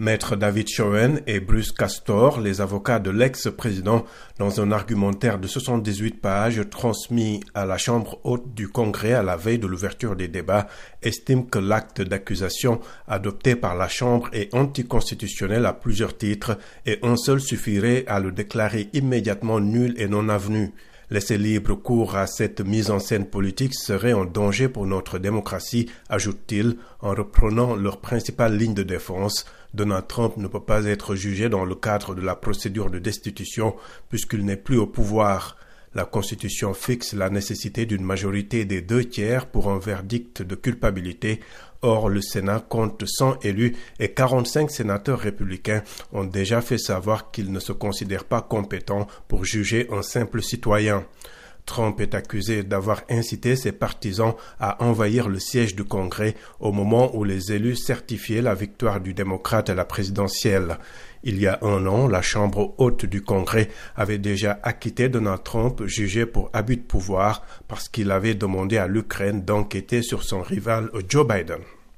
Maître David Schoen et Bruce Castor, les avocats de l'ex-président, dans un argumentaire de 78 pages transmis à la Chambre haute du Congrès à la veille de l'ouverture des débats, estiment que l'acte d'accusation adopté par la Chambre est anticonstitutionnel à plusieurs titres et un seul suffirait à le déclarer immédiatement nul et non avenu. Laisser libre cours à cette mise en scène politique serait un danger pour notre démocratie, ajoute-t-il, en reprenant leur principale ligne de défense. Donald Trump ne peut pas être jugé dans le cadre de la procédure de destitution puisqu'il n'est plus au pouvoir. La Constitution fixe la nécessité d'une majorité des deux tiers pour un verdict de culpabilité. Or, le Sénat compte 100 élus et 45 sénateurs républicains ont déjà fait savoir qu'ils ne se considèrent pas compétents pour juger un simple citoyen. Trump est accusé d'avoir incité ses partisans à envahir le siège du Congrès au moment où les élus certifiaient la victoire du démocrate à la présidentielle. Il y a un an, la Chambre haute du Congrès avait déjà acquitté Donald Trump, jugé pour abus de pouvoir, parce qu'il avait demandé à l'Ukraine d'enquêter sur son rival Joe Biden.